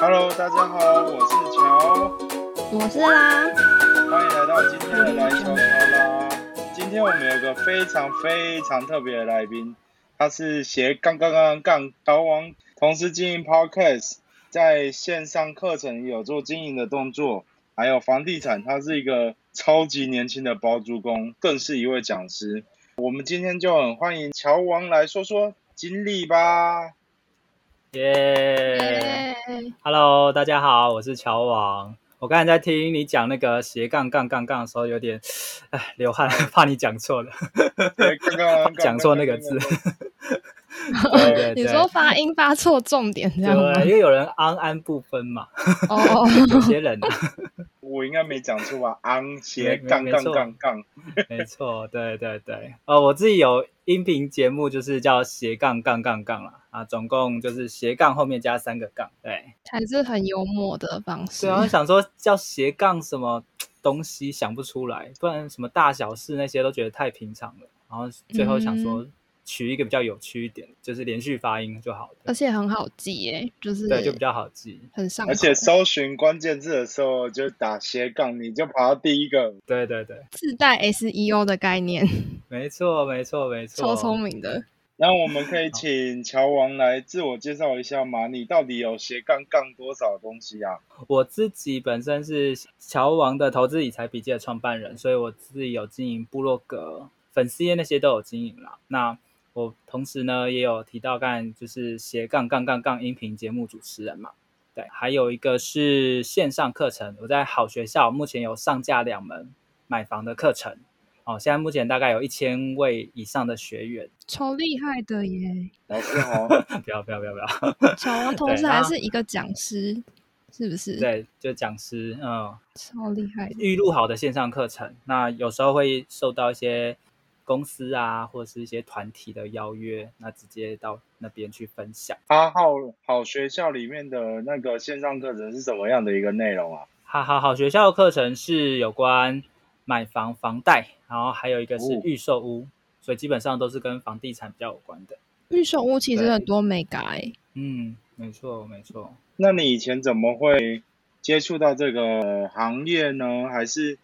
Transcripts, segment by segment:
Hello，大家好，我是乔，我是啦，欢迎来到今天的来乔乔啦。今天我们有个非常非常特别的来宾，他是斜杠杠杠杠高王，同时经营 Podcast，在线上课程有做经营的动作，还有房地产，他是一个超级年轻的包租公，更是一位讲师。我们今天就很欢迎乔王来说说经历吧。耶、e l o 大家好，我是乔王。我刚才在听你讲那个斜杠杠杠杠的时候，有点 哎流汗，怕你讲错了，对，刚刚讲错那个字。对对对，你说发音发错重点这样吗？对，因为有人安安不分嘛。哦，有些人啊，我应该没讲错吧？昂斜杠杠杠杠，没错，对对对。呃，我自己有音频节目，就是叫斜杠杠杠杠啦。啊，总共就是斜杠后面加三个杠，对，还是很幽默的方式。对啊，想说叫斜杠什么东西想不出来，不然什么大小事那些都觉得太平常了。然后最后想说。取一个比较有趣一点，就是连续发音就好了，而且很好记耶，就是对，就比较好记，很上。而且搜寻关键字的时候就打斜杠，你就跑到第一个。对对对，自带 SEO 的概念。没错没错没错，超聪明的。那我们可以请乔王来自我介绍一下吗？你到底有斜杠杠多少东西啊？我自己本身是乔王的投资理财笔记的创办人，所以我自己有经营部落格、粉丝页那些都有经营啦。那我同时呢也有提到干就是斜杠杠杠杠音频节目主持人嘛，对，还有一个是线上课程，我在好学校目前有上架两门买房的课程，哦，现在目前大概有一千位以上的学员，超厉害的耶！老师好，不要不要不要不要，乔王 同时还是一个讲师，是不是？对，就讲师，嗯，超厉害，预录好的线上课程，那有时候会受到一些。公司啊，或者是一些团体的邀约，那直接到那边去分享。哈好好学校里面的那个线上课程是什么样的一个内容啊？哈好好学校的课程是有关买房、房贷，然后还有一个是预售屋，所以基本上都是跟房地产比较有关的。预售屋其实很多美改。嗯，没错没错。那你以前怎么会接触到这个行业呢？还是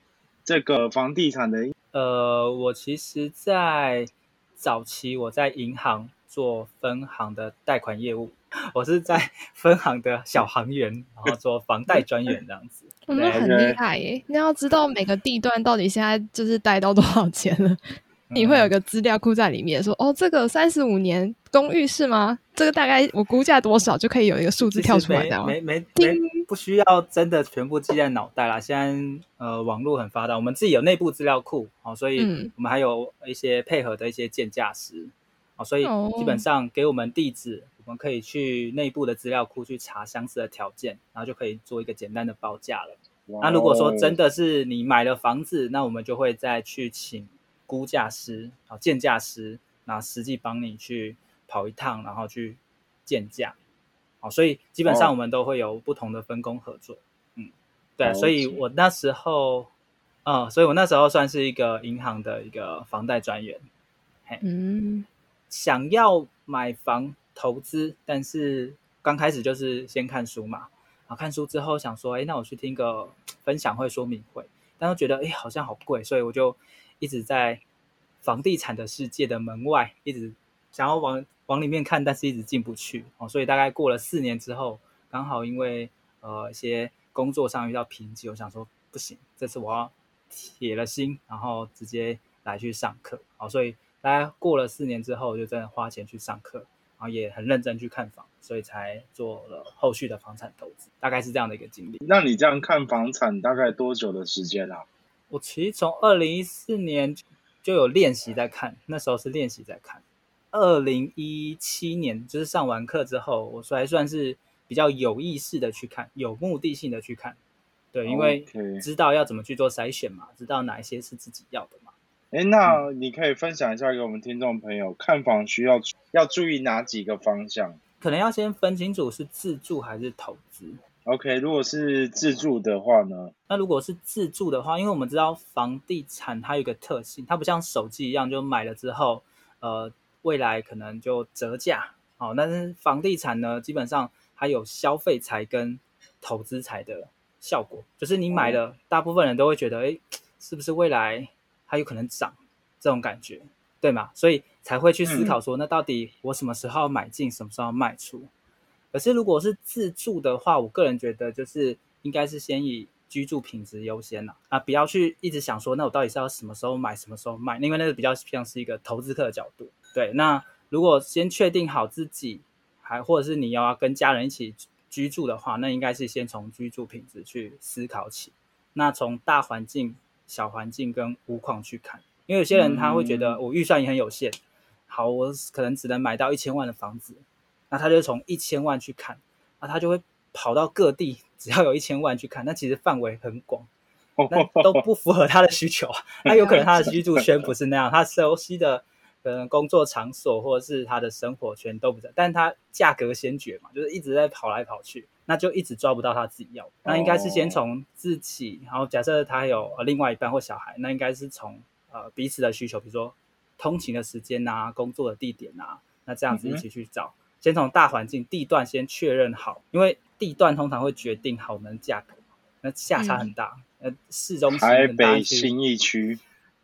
这个房地产的？呃，我其实，在早期我在银行做分行的贷款业务，我是在 分行的小行员，然后做房贷专员这样子。我们很厉害耶！你要知道每个地段到底现在就是贷到多少钱了。你会有一个资料库在里面，说哦，这个三十五年公寓是吗？这个大概我估价多少就可以有一个数字跳出来，这样没没没不需要真的全部记在脑袋啦。现在呃网络很发达，我们自己有内部资料库哦，所以我们还有一些配合的一些建价师哦，所以基本上给我们地址，我们可以去内部的资料库去查相似的条件，然后就可以做一个简单的报价了。那如果说真的是你买了房子，那我们就会再去请。估价师啊，鉴价师，那实际帮你去跑一趟，然后去鉴价，好，所以基本上我们都会有不同的分工合作，嗯，对，所以我那时候，嗯，所以我那时候算是一个银行的一个房贷专员，嗯，想要买房投资，但是刚开始就是先看书嘛，啊，看书之后想说，哎，那我去听个分享会、说明会，但是觉得，哎，好像好贵，所以我就。一直在房地产的世界的门外，一直想要往往里面看，但是一直进不去哦。所以大概过了四年之后，刚好因为呃一些工作上遇到瓶颈，我想说不行，这次我要铁了心，然后直接来去上课哦。所以大概过了四年之后，就真的花钱去上课，然后也很认真去看房，所以才做了后续的房产投资，大概是这样的一个经历。那你这样看房产大概多久的时间啊？我其实从二零一四年就有练习在看，那时候是练习在看。二零一七年就是上完课之后，我还算是比较有意识的去看，有目的性的去看。对，因为知道要怎么去做筛选嘛，知道哪一些是自己要的嘛。哎，那你可以分享一下给我们听众朋友，看房需要要注意哪几个方向？可能要先分清楚是自住还是投资。OK，如果是自住的话呢？那如果是自住的话，因为我们知道房地产它有一个特性，它不像手机一样，就买了之后，呃，未来可能就折价。好，但是房地产呢，基本上它有消费财跟投资财的效果，就是你买了，大部分人都会觉得，哎，是不是未来它有可能涨这种感觉，对吗？所以才会去思考说，那到底我什么时候买进，什么时候卖出？可是如果是自住的话，我个人觉得就是应该是先以居住品质优先了啊，不要去一直想说，那我到底是要什么时候买，什么时候卖？因为那个比较像是一个投资客的角度。对，那如果先确定好自己，还或者是你要跟家人一起居住的话，那应该是先从居住品质去思考起。那从大环境、小环境跟屋况去看，因为有些人他会觉得我预算也很有限，好，我可能只能买到一千万的房子，那他就从一千万去看，那他就会跑到各地，只要有一千万去看，那其实范围很广，那都不符合他的需求啊。那有可能他的居住圈不是那样，他熟悉的。可能工作场所或者是他的生活圈都不在，但是他价格先决嘛，就是一直在跑来跑去，那就一直抓不到他自己要。那应该是先从自己，然后假设他有另外一半或小孩，那应该是从呃彼此的需求，比如说通勤的时间啊、工作的地点啊，那这样子一起去找。先从大环境地段先确认好，因为地段通常会决定好门价格，那价差很大。呃，市中心台北新义区，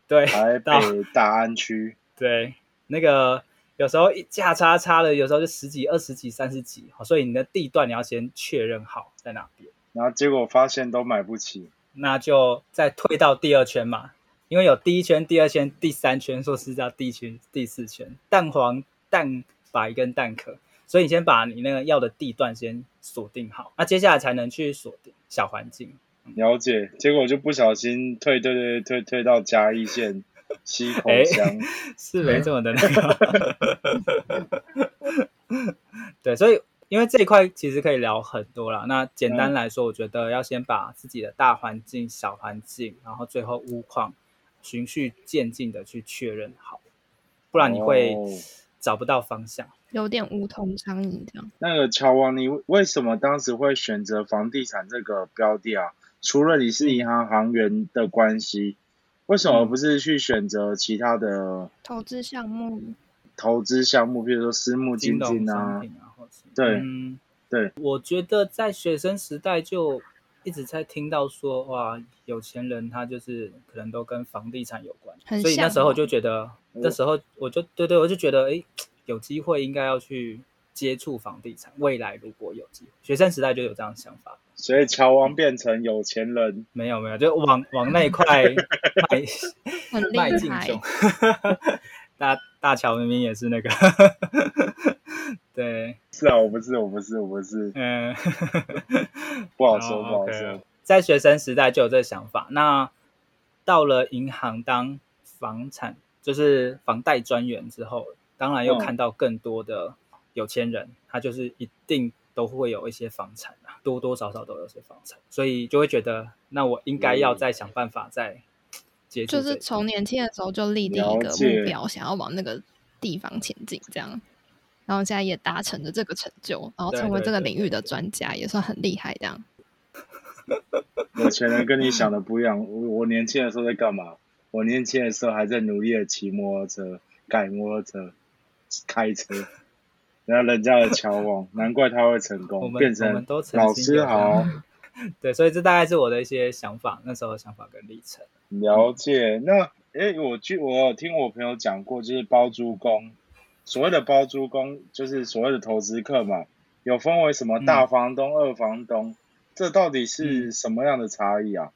对，台北大安区。对，那个有时候一价差差了，有时候就十几、二十几、三十几，所以你的地段你要先确认好在哪边。然后结果发现都买不起，那就再退到第二圈嘛，因为有第一圈、第二圈、第三圈，说是叫第一圈、第四圈，蛋黄、蛋白跟蛋壳，所以你先把你那个要的地段先锁定好，那接下来才能去锁定小环境。了解，结果就不小心退退退退退到嘉义县。西口香 是没这么的那个，对，所以因为这一块其实可以聊很多啦。那简单来说，我觉得要先把自己的大环境、小环境，然后最后屋况，循序渐进的去确认好，不然你会找不到方向，有点无头苍蝇这样。那个乔王，你为什么当时会选择房地产这个标的啊？除了你是银行行员的关系。为什么不是去选择其他的投资项目？投资项目，比如说私募基金啊，对，对。我觉得在学生时代就一直在听到说，哇，有钱人他就是可能都跟房地产有关，所以那时候就觉得，那时候我就对对，我就觉得，哎，有机会应该要去接触房地产。未来如果有机会，学生时代就有这样的想法。所以乔王变成有钱人，没有没有，就往往那一块 迈迈进中。大大乔明明也是那个，对，是啊，我不是，我不是，我不是，嗯，不好说，不好说。在学生时代就有这个想法，那到了银行当房产就是房贷专员之后，当然又看到更多的有钱人，他就是一定。都会有一些房产啊，多多少少都有些房产，所以就会觉得，那我应该要再想办法再接触。就是从年轻的时候就立定一个目标，想要往那个地方前进，这样，然后现在也达成了这个成就，然后成为这个领域的专家，也算很厉害。这样，有钱人跟你想的不一样。我我年轻的时候在干嘛？我年轻的时候还在努力的骑摩托车、改摩托车、开车。然后人家的桥王，难怪他会成功，变成老师好。对，所以这大概是我的一些想法，那时候的想法跟历程。了解。那诶，我据我有听我朋友讲过，就是包租公，所谓的包租公就是所谓的投资客嘛，有分为什么大房东、二房东，这到底是什么样的差异啊？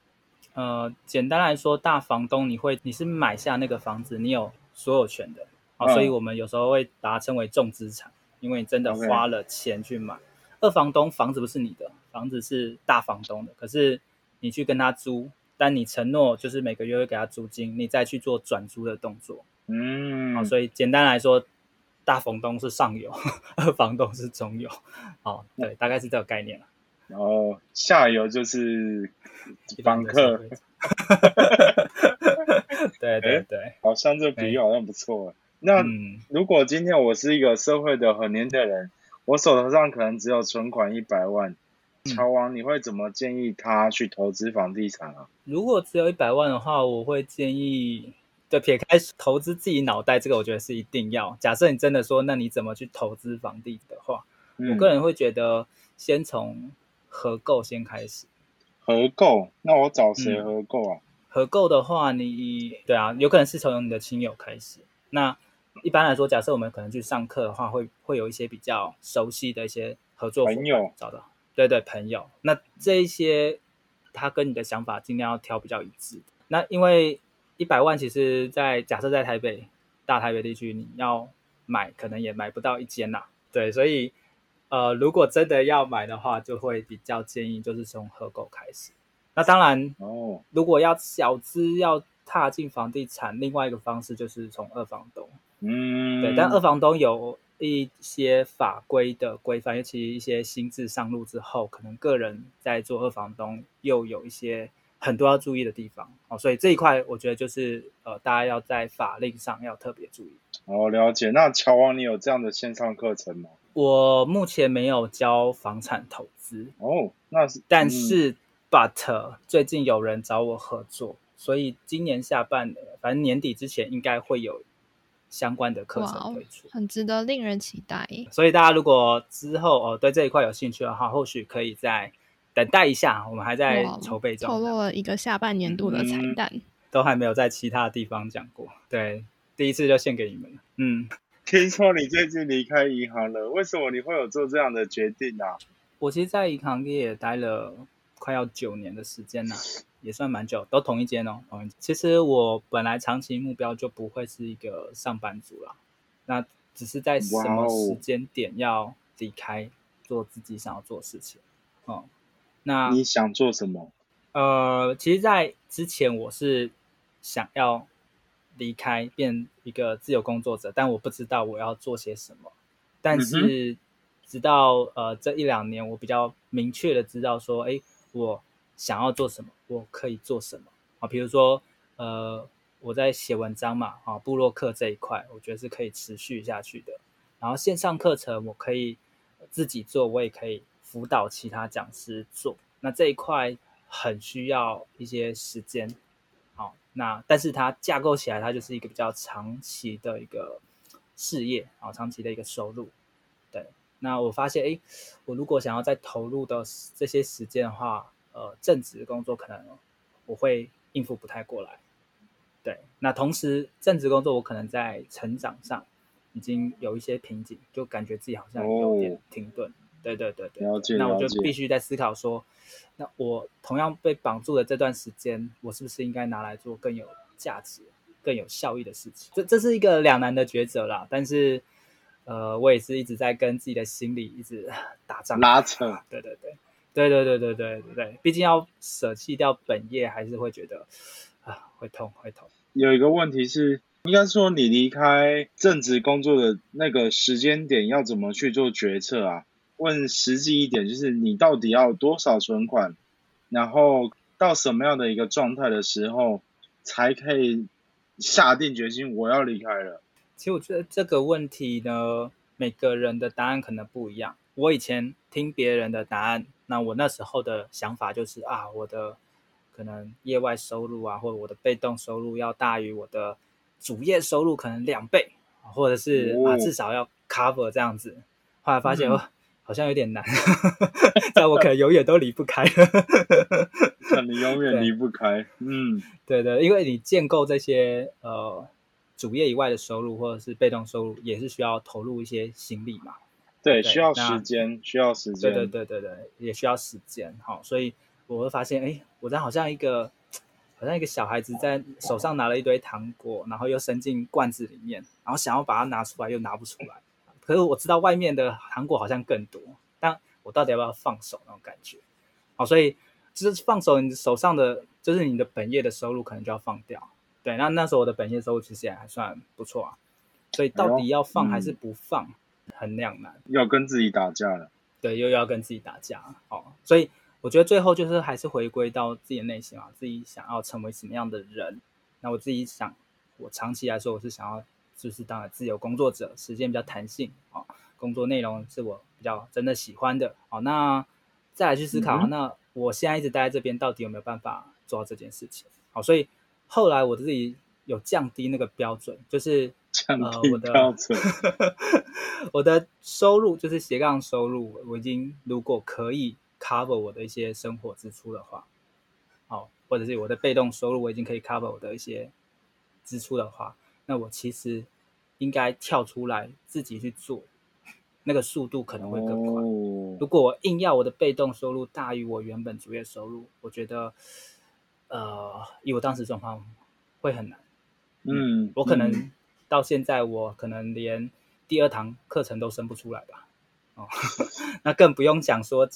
呃，简单来说，大房东你会你是买下那个房子，你有所有权的，好，所以我们有时候会把它称为重资产。因为你真的花了钱去买，二房东房子不是你的，房子是大房东的。可是你去跟他租，但你承诺就是每个月会给他租金，你再去做转租的动作。嗯，好，所以简单来说，大房东是上游，二房东是中游。好，对，大概是这个概念了。然后下游就是房客。对对对，好像这比喻好像不错。那如果今天我是一个社会的很年的人，我手头上可能只有存款一百万，乔王，你会怎么建议他去投资房地产啊？如果只有一百万的话，我会建议，对撇开投资自己脑袋这个，我觉得是一定要。假设你真的说，那你怎么去投资房地的话，我个人会觉得，先从合购先开始。合购？那我找谁合购啊？合购的话，你对啊，有可能是从你的亲友开始。那一般来说，假设我们可能去上课的话，会会有一些比较熟悉的一些合作朋友找到。对对，朋友。那这一些，他跟你的想法尽量要挑比较一致。那因为一百万，其实，在假设在台北大台北地区，你要买，可能也买不到一间呐。对，所以呃，如果真的要买的话，就会比较建议就是从合购开始。那当然哦，如果要小资要踏进房地产，另外一个方式就是从二房东。嗯，对，但二房东有一些法规的规范，尤其一些新制上路之后，可能个人在做二房东又有一些很多要注意的地方哦，所以这一块我觉得就是呃，大家要在法令上要特别注意。哦，了解。那乔王，你有这样的线上课程吗？我目前没有教房产投资哦，那是，但是 but 最近有人找我合作，所以今年下半年，反正年底之前应该会有。相关的课程推出，很值得令人期待。所以大家如果之后哦对这一块有兴趣的话，或许可以再等待一下。我们还在筹备中，透露了一个下半年度的彩蛋，都还没有在其他地方讲过。对，第一次就献给你们了。嗯，听说你最近离开银行了，为什么你会有做这样的决定啊？我其实，在银行业待了快要九年的时间了。也算蛮久，都同一间哦。同一其实我本来长期目标就不会是一个上班族啦，那只是在什么时间点要离开，做自己想要做的事情。哦，那你想做什么？呃，其实，在之前我是想要离开，变一个自由工作者，但我不知道我要做些什么。但是直到呃这一两年，我比较明确的知道说，哎，我。想要做什么，我可以做什么啊？比如说，呃，我在写文章嘛，啊，布洛克这一块，我觉得是可以持续下去的。然后线上课程，我可以自己做，我也可以辅导其他讲师做。那这一块很需要一些时间，好，那但是它架构起来，它就是一个比较长期的一个事业啊，长期的一个收入。对，那我发现，哎，我如果想要再投入的这些时间的话，呃，正职工作可能我会应付不太过来，对。那同时，正职工作我可能在成长上已经有一些瓶颈，就感觉自己好像有点停顿。对对对对，那我就必须在思考说，那我同样被绑住的这段时间，我是不是应该拿来做更有价值、更有效益的事情？这这是一个两难的抉择啦。但是，呃，我也是一直在跟自己的心理一直 打仗拉扯。对对对。对对对对对对对，毕竟要舍弃掉本业，还是会觉得啊，会痛会痛。有一个问题是，应该说你离开正职工作的那个时间点，要怎么去做决策啊？问实际一点，就是你到底要多少存款，然后到什么样的一个状态的时候，才可以下定决心我要离开了？其实我觉得这个问题呢，每个人的答案可能不一样。我以前听别人的答案。那我那时候的想法就是啊，我的可能业外收入啊，或者我的被动收入要大于我的主业收入可能两倍，或者是啊至少要 cover 这样子。后来发现哦，好像有点难，但我可能永远都离不开。你 永远离不开，嗯，对对，因为你建构这些呃主业以外的收入或者是被动收入，也是需要投入一些心力嘛。对，需要时间，需要时间。对对对对对，也需要时间。好，所以我会发现，哎，我在好像一个，好像一个小孩子在手上拿了一堆糖果，然后又伸进罐子里面，然后想要把它拿出来，又拿不出来。可是我知道外面的糖果好像更多，但我到底要不要放手那种感觉？好，所以就是放手，你手上的就是你的本业的收入可能就要放掉。对，那那时候我的本业收入其实也还算不错啊。所以到底要放还是不放？很两难，要跟自己打架了。对，又要跟自己打架。哦，所以我觉得最后就是还是回归到自己的内心啊，自己想要成为什么样的人。那我自己想，我长期来说，我是想要就是当自由工作者，时间比较弹性啊，工作内容是我比较真的喜欢的。好，那再来去思考，那我现在一直待在这边，到底有没有办法做到这件事情？好，所以后来我自己有降低那个标准，就是降低标准。我的收入就是斜杠收入，我已经如果可以 cover 我的一些生活支出的话，好，或者是我的被动收入我已经可以 cover 我的一些支出的话，那我其实应该跳出来自己去做，那个速度可能会更快。如果我硬要我的被动收入大于我原本主业收入，我觉得，呃，以我当时状况会很难。嗯，我可能到现在，我可能连第二堂课程都生不出来吧。哦，那更不用讲说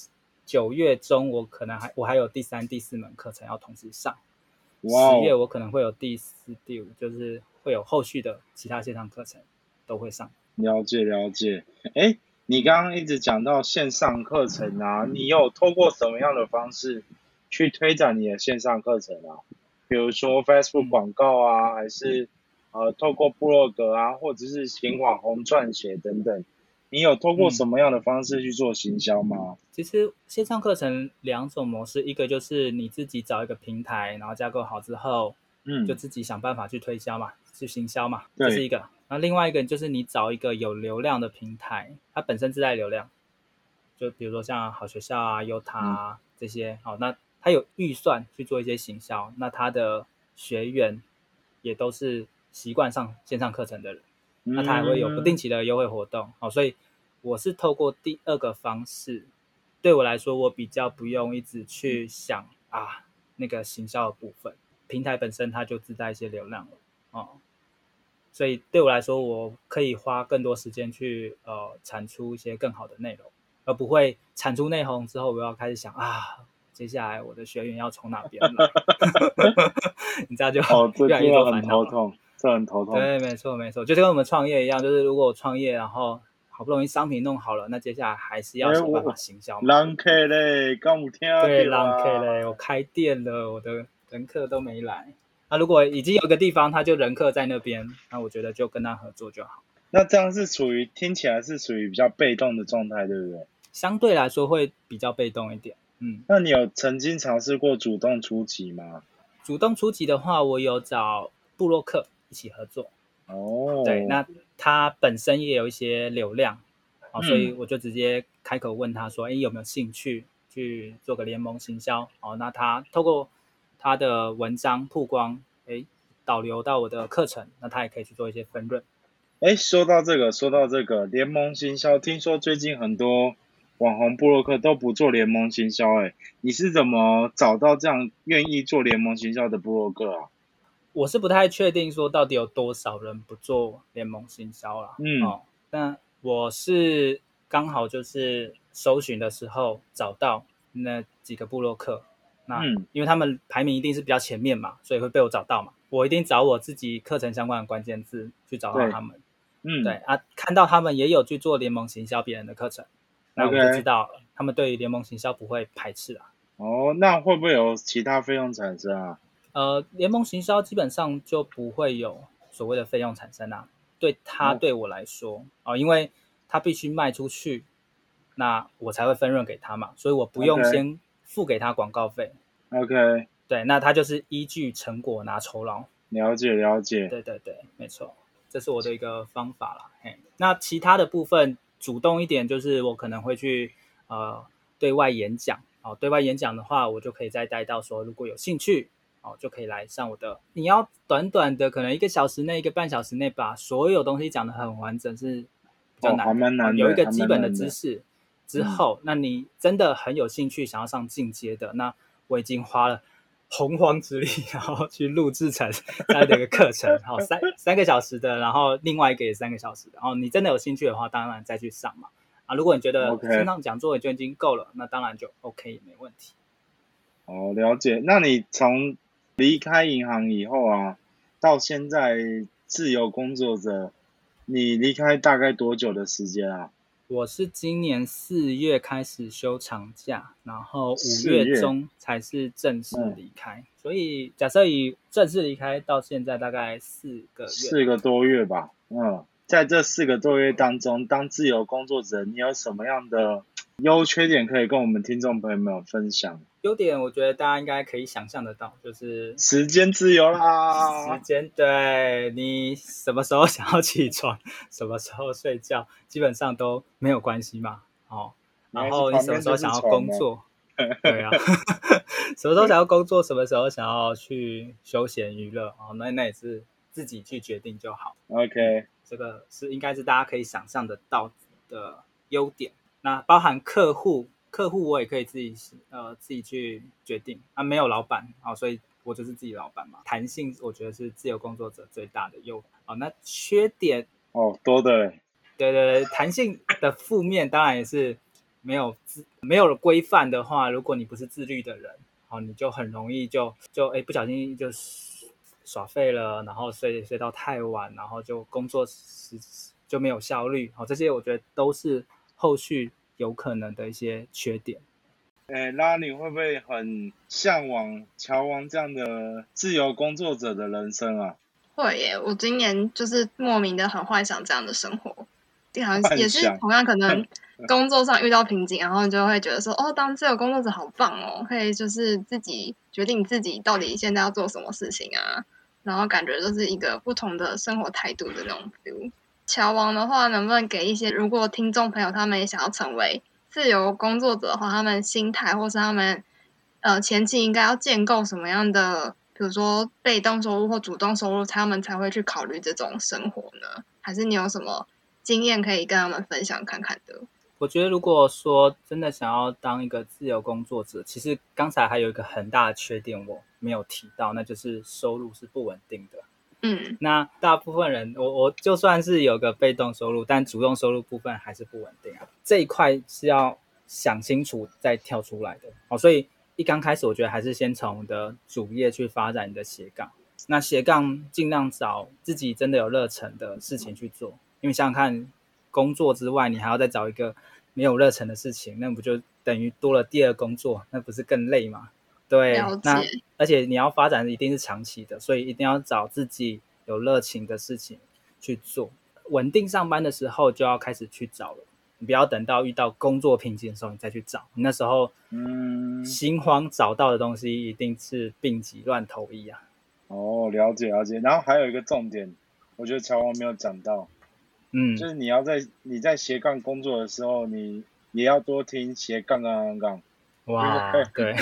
九月中我可能还我还有第三、第四门课程要同时上。十月我可能会有第四、第五，就是会有后续的其他线上课程都会上。了解了解。哎，你刚刚一直讲到线上课程啊，你有透过什么样的方式去推展你的线上课程啊？比如说 Facebook 广告啊，还是呃透过部落格啊，或者是请网红撰写等等，你有透过什么样的方式去做行销吗？其实线上课程两种模式，一个就是你自己找一个平台，然后架构好之后，嗯，就自己想办法去推销嘛，去行销嘛，这是一个。那另外一个就是你找一个有流量的平台，它本身自带流量，就比如说像好学校啊、优塔啊这些，好那。他有预算去做一些行销，那他的学员也都是习惯上线上课程的人，那他还会有不定期的优惠活动。好，所以我是透过第二个方式，对我来说，我比较不用一直去想啊那个行销的部分，平台本身它就自带一些流量了哦，所以对我来说，我可以花更多时间去呃产出一些更好的内容，而不会产出内容之后，我要开始想啊。接下来我的学员要从哪边来？你知道就越来越多烦恼痛，这很头痛。对，没错没错，就是跟我们创业一样，就是如果我创业，然后好不容易商品弄好了，那接下来还是要想办法行销。人客嘞，刚五天对，人客嘞，我开店了，我的人客都没来。那如果已经有个地方，他就人客在那边，那我觉得就跟他合作就好。那这样是属于听起来是属于比较被动的状态，对不对？相对来说会比较被动一点。嗯，那你有曾经尝试过主动出击吗？主动出击的话，我有找布洛克一起合作。哦，对，那他本身也有一些流量，哦，所以我就直接开口问他说：“哎，有没有兴趣去做个联盟行销？”哦，那他透过他的文章曝光，哎，导流到我的课程，那他也可以去做一些分润。哎，说到这个，说到这个联盟行销，听说最近很多。网红布洛克都不做联盟行销，哎，你是怎么找到这样愿意做联盟行销的布洛克啊？我是不太确定说到底有多少人不做联盟行销了，嗯，哦，那我是刚好就是搜寻的时候找到那几个部落客，那因为他们排名一定是比较前面嘛，所以会被我找到嘛，我一定找我自己课程相关的关键字去找到他们，嗯，对啊，看到他们也有去做联盟行销别人的课程。那我就知道他们对联盟行销不会排斥啊。哦，那会不会有其他费用产生啊？呃，联盟行销基本上就不会有所谓的费用产生啊。对他对我来说，哦，因为他必须卖出去，那我才会分润给他嘛，所以我不用先付给他广告费。OK。对，那他就是依据成果拿酬劳。了解了解。对对对，没错，这是我的一个方法啦。嘿，那其他的部分。主动一点，就是我可能会去呃对外演讲哦。对外演讲的话，我就可以再带到说，如果有兴趣哦，就可以来上我的。你要短短的可能一个小时内、一个半小时内把所有东西讲的很完整，是比较难。有一个基本的知识之后，那你真的很有兴趣想要上进阶的，那我已经花了。洪荒之力，然后去录制成这样的一个课程，好三三个小时的，然后另外一个也三个小时的，然后你真的有兴趣的话，当然再去上嘛。啊，如果你觉得线上讲座就已经够了，那当然就 OK 没问题。哦，了解。那你从离开银行以后啊，到现在自由工作者，你离开大概多久的时间啊？我是今年四月开始休长假，然后五月中才是正式离开，所以假设以正式离开到现在大概四个月，四个多月吧。嗯，在这四个多月当中，当自由工作者，你有什么样的优缺点可以跟我们听众朋友们分享？优点我觉得大家应该可以想象得到，就是时间自由啦。时间对你什么时候想要起床，什么时候睡觉，基本上都没有关系嘛。哦，然后你什么时候想要工作？对啊，什么时候想要工作，什么时候想要去休闲娱乐哦，那那也是自己去决定就好。OK，这个是应该是大家可以想象得到的优点。那包含客户，客户我也可以自己呃自己去决定啊，没有老板啊，所以我就是自己老板嘛。弹性我觉得是自由工作者最大的优啊。那缺点哦多的，对对对，弹性的负面当然也是。没有自没有了规范的话，如果你不是自律的人，哦，你就很容易就就哎不小心就耍废了，然后睡睡到太晚，然后就工作时就没有效率，哦，这些我觉得都是后续有可能的一些缺点。哎，拉你会不会很向往乔王这样的自由工作者的人生啊？会耶，我今年就是莫名的很幻想这样的生活，好像也是同样可能。工作上遇到瓶颈，然后你就会觉得说：“哦，当自由工作者好棒哦，可以就是自己决定自己到底现在要做什么事情啊。”然后感觉就是一个不同的生活态度的那种 feel。乔王的话，能不能给一些如果听众朋友他们也想要成为自由工作者的话，他们心态或是他们呃前期应该要建构什么样的，比如说被动收入或主动收入，他们才会去考虑这种生活呢？还是你有什么经验可以跟他们分享看看的？我觉得，如果说真的想要当一个自由工作者，其实刚才还有一个很大的缺点我没有提到，那就是收入是不稳定的。嗯，那大部分人，我我就算是有个被动收入，但主动收入部分还是不稳定啊。这一块是要想清楚再跳出来的哦。所以一刚开始，我觉得还是先从你的主业去发展你的斜杠。那斜杠尽量找自己真的有热忱的事情去做，因为想想看。工作之外，你还要再找一个没有热忱的事情，那不就等于多了第二工作？那不是更累吗？对，那而且你要发展一定是长期的，所以一定要找自己有热情的事情去做。稳定上班的时候就要开始去找了，你不要等到遇到工作瓶颈的时候你再去找。你那时候嗯心慌找到的东西一定是病急乱投医啊。哦，了解了解。然后还有一个重点，我觉得乔王没有讲到。嗯，就是你要在你在斜杠工作的时候，你也要多听斜杠杠杠杠。哇，对，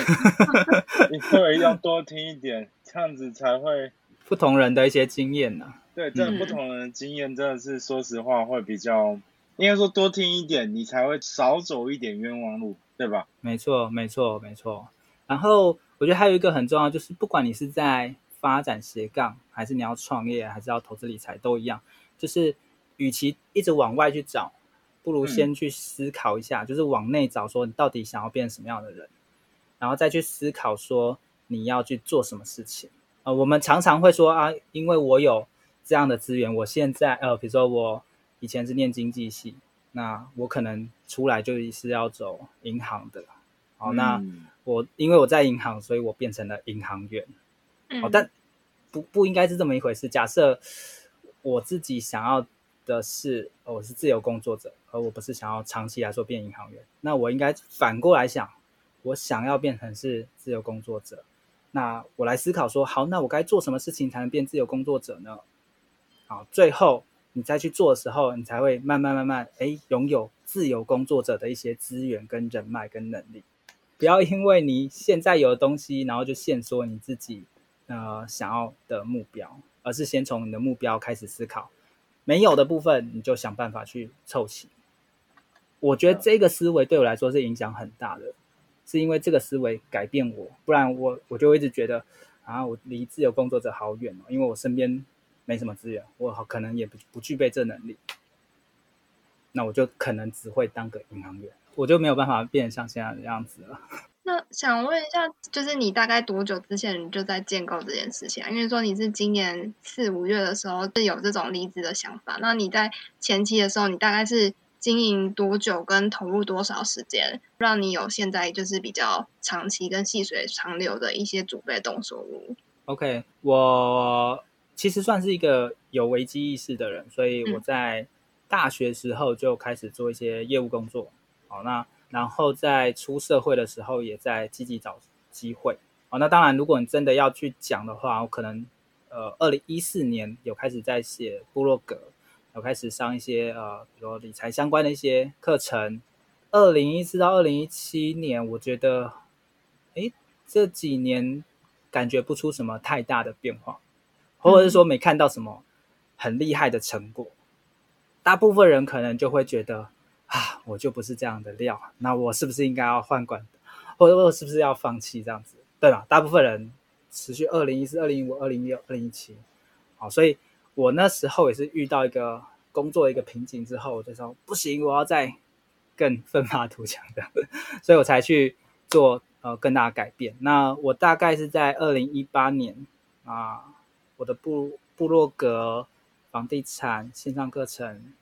你会要多听一点，这样子才会不同人的一些经验呢。对，这不同人的经验真的是说实话会比较，应该说多听一点，你才会少走一点冤枉路，对吧？没错，没错，没错。然后我觉得还有一个很重要，就是不管你是在发展斜杠，还是你要创业，还是要投资理财，都一样，就是。与其一直往外去找，不如先去思考一下，就是往内找，说你到底想要变成什么样的人，然后再去思考说你要去做什么事情。呃，我们常常会说啊，因为我有这样的资源，我现在呃，比如说我以前是念经济系，那我可能出来就是要走银行的。好，那我因为我在银行，所以我变成了银行员。好，但不不应该是这么一回事。假设我自己想要。的是，我是自由工作者，而我不是想要长期来说变银行员。那我应该反过来想，我想要变成是自由工作者。那我来思考说，好，那我该做什么事情才能变自由工作者呢？好，最后你再去做的时候，你才会慢慢慢慢，哎，拥有自由工作者的一些资源跟人脉跟能力。不要因为你现在有的东西，然后就限缩你自己呃想要的目标，而是先从你的目标开始思考。没有的部分，你就想办法去凑齐。我觉得这个思维对我来说是影响很大的，是因为这个思维改变我，不然我我就一直觉得啊，我离自由工作者好远哦，因为我身边没什么资源，我可能也不不具备这能力，那我就可能只会当个银行员，我就没有办法变成像现在的样子了。那想问一下，就是你大概多久之前就在建构这件事情啊？因为说你是今年四五月的时候是有这种离职的想法，那你在前期的时候，你大概是经营多久，跟投入多少时间，让你有现在就是比较长期跟细水长流的一些主被动收入？OK，我其实算是一个有危机意识的人，所以我在大学时候就开始做一些业务工作。好，那然后在出社会的时候也在积极找机会。哦，那当然，如果你真的要去讲的话，我可能呃，二零一四年有开始在写部落格，有开始上一些呃，比如理财相关的一些课程。二零一四到二零一七年，我觉得，哎，这几年感觉不出什么太大的变化，或者是说没看到什么很厉害的成果。大部分人可能就会觉得啊，我就不是这样的料，那我是不是应该要换管，或者我是不是要放弃这样子，对吧？大部分人持续二零一四、二零一五、二零一六、二零一七，好，所以我那时候也是遇到一个工作一个瓶颈之后，我就说不行，我要再。更奋发图强的，所以我才去做呃更大的改变。那我大概是在二零一八年啊，我的部部落格、房地产、线上课程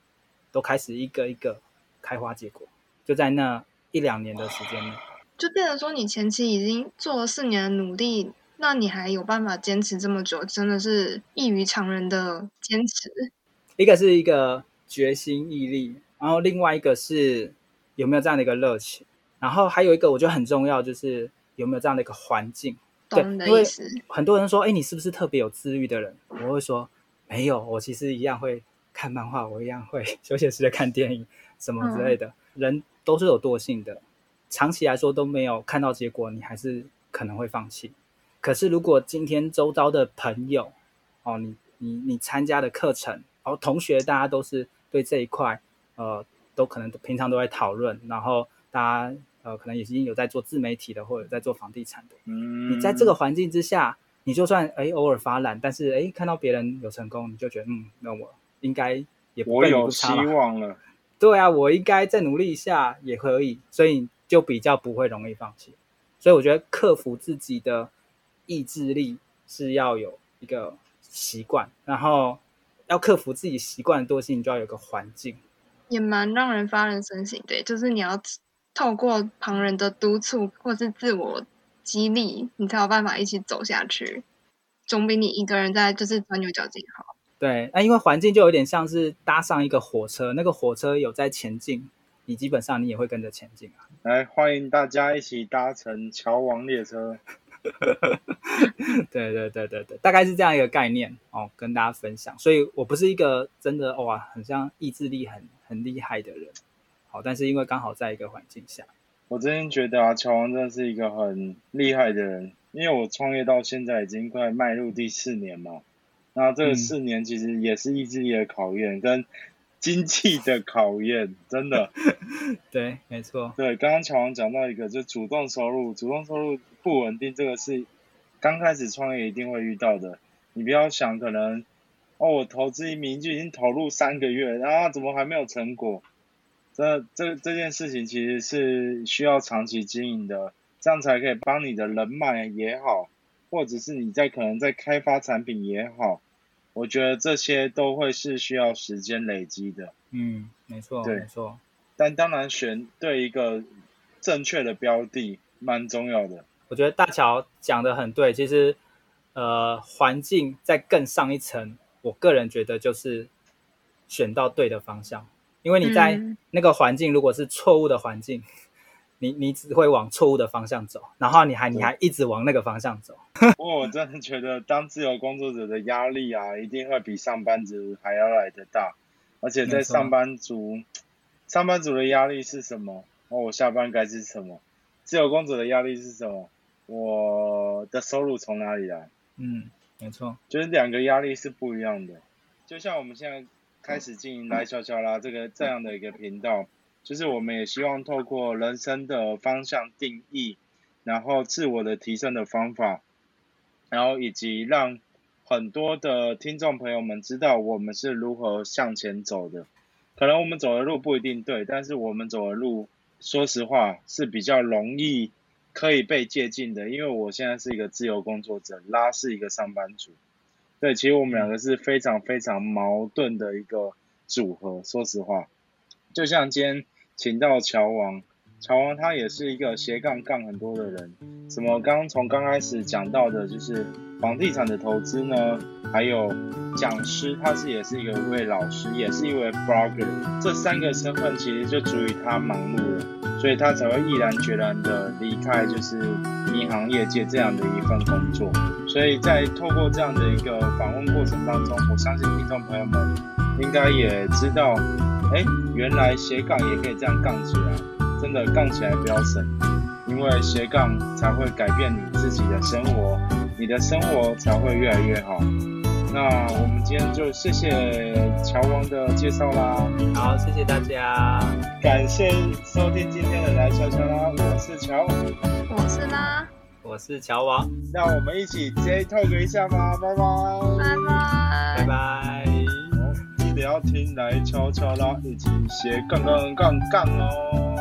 都开始一个一个开花结果，就在那一两年的时间内，就变成说你前期已经做了四年的努力，那你还有办法坚持这么久，真的是异于常人的坚持。一个是一个决心毅力，然后另外一个是。有没有这样的一个热情？然后还有一个我觉得很重要，就是有没有这样的一个环境。对，因为很多人说：“哎，你是不是特别有自律的人？”我会说：“没有，我其实一样会看漫画，我一样会 休闲时的看电影什么之类的。人都是有惰性的，长期来说都没有看到结果，你还是可能会放弃。可是如果今天周遭的朋友，哦，你你你参加的课程，哦，同学大家都是对这一块，呃。都可能平常都在讨论，然后大家呃可能已经有在做自媒体的，或者在做房地产的。嗯，你在这个环境之下，你就算哎偶尔发懒，但是哎看到别人有成功，你就觉得嗯，那我应该也不会有希望了。对啊，我应该再努力一下也可以，所以就比较不会容易放弃。所以我觉得克服自己的意志力是要有一个习惯，然后要克服自己习惯的惰性，就要有个环境。也蛮让人发人深省的，就是你要透过旁人的督促或是自我激励，你才有办法一起走下去，总比你一个人在就是钻牛角尖好。对，那因为环境就有点像是搭上一个火车，那个火车有在前进，你基本上你也会跟着前进啊。来，欢迎大家一起搭乘桥王列车。对对对对对，大概是这样一个概念哦，跟大家分享。所以我不是一个真的哇，很像意志力很很厉害的人，好，但是因为刚好在一个环境下，我真心觉得啊，乔王真的是一个很厉害的人。因为我创业到现在已经快迈入第四年嘛，那这四年其实也是意志力的考验跟经济的考验，真的。对，没错。对，刚刚乔王讲到一个，就主动收入，主动收入不稳定，这个是。刚开始创业一定会遇到的，你不要想可能哦，我投资一名就已经投入三个月，然后怎么还没有成果？这这这件事情其实是需要长期经营的，这样才可以帮你的人脉也好，或者是你在可能在开发产品也好，我觉得这些都会是需要时间累积的。嗯，没错，没错。但当然选对一个正确的标的蛮重要的。我觉得大乔讲的很对，其实，呃，环境在更上一层，我个人觉得就是选到对的方向，因为你在那个环境如果是错误的环境，你你只会往错误的方向走，然后你还你还一直往那个方向走。不过我真的觉得当自由工作者的压力啊，一定会比上班族还要来的大，而且在上班族，上班族的压力是什么？哦，我下班该是什么？自由工作者的压力是什么？我的收入从哪里来？嗯，没错，就是两个压力是不一样的。就像我们现在开始经营来悄悄啦这个这样的一个频道，就是我们也希望透过人生的方向定义，然后自我的提升的方法，然后以及让很多的听众朋友们知道我们是如何向前走的。可能我们走的路不一定对，但是我们走的路，说实话是比较容易。可以被借鉴的，因为我现在是一个自由工作者，拉是一个上班族。对，其实我们两个是非常非常矛盾的一个组合。说实话，就像今天请到乔王，乔王他也是一个斜杠杠很多的人。什么？刚从刚开始讲到的就是房地产的投资呢？还有讲师，他是也是一个位老师，也是一位 blogger。这三个身份其实就足以他忙碌了。所以他才会毅然决然的离开，就是银行业界这样的一份工作。所以在透过这样的一个访问过程当中，我相信听众朋友们应该也知道，哎，原来斜杠也可以这样杠起来，真的杠起来不要省，因为斜杠才会改变你自己的生活，你的生活才会越来越好。那我们今天就谢谢乔王的介绍啦。好，谢谢大家，感谢收听今天的来悄悄啦。我是乔，我是拉，我是乔王。那我们一起 J talk 一下吧，拜拜，拜拜，拜拜。记得要听来悄悄啦，一起斜杠杠杠杠哦。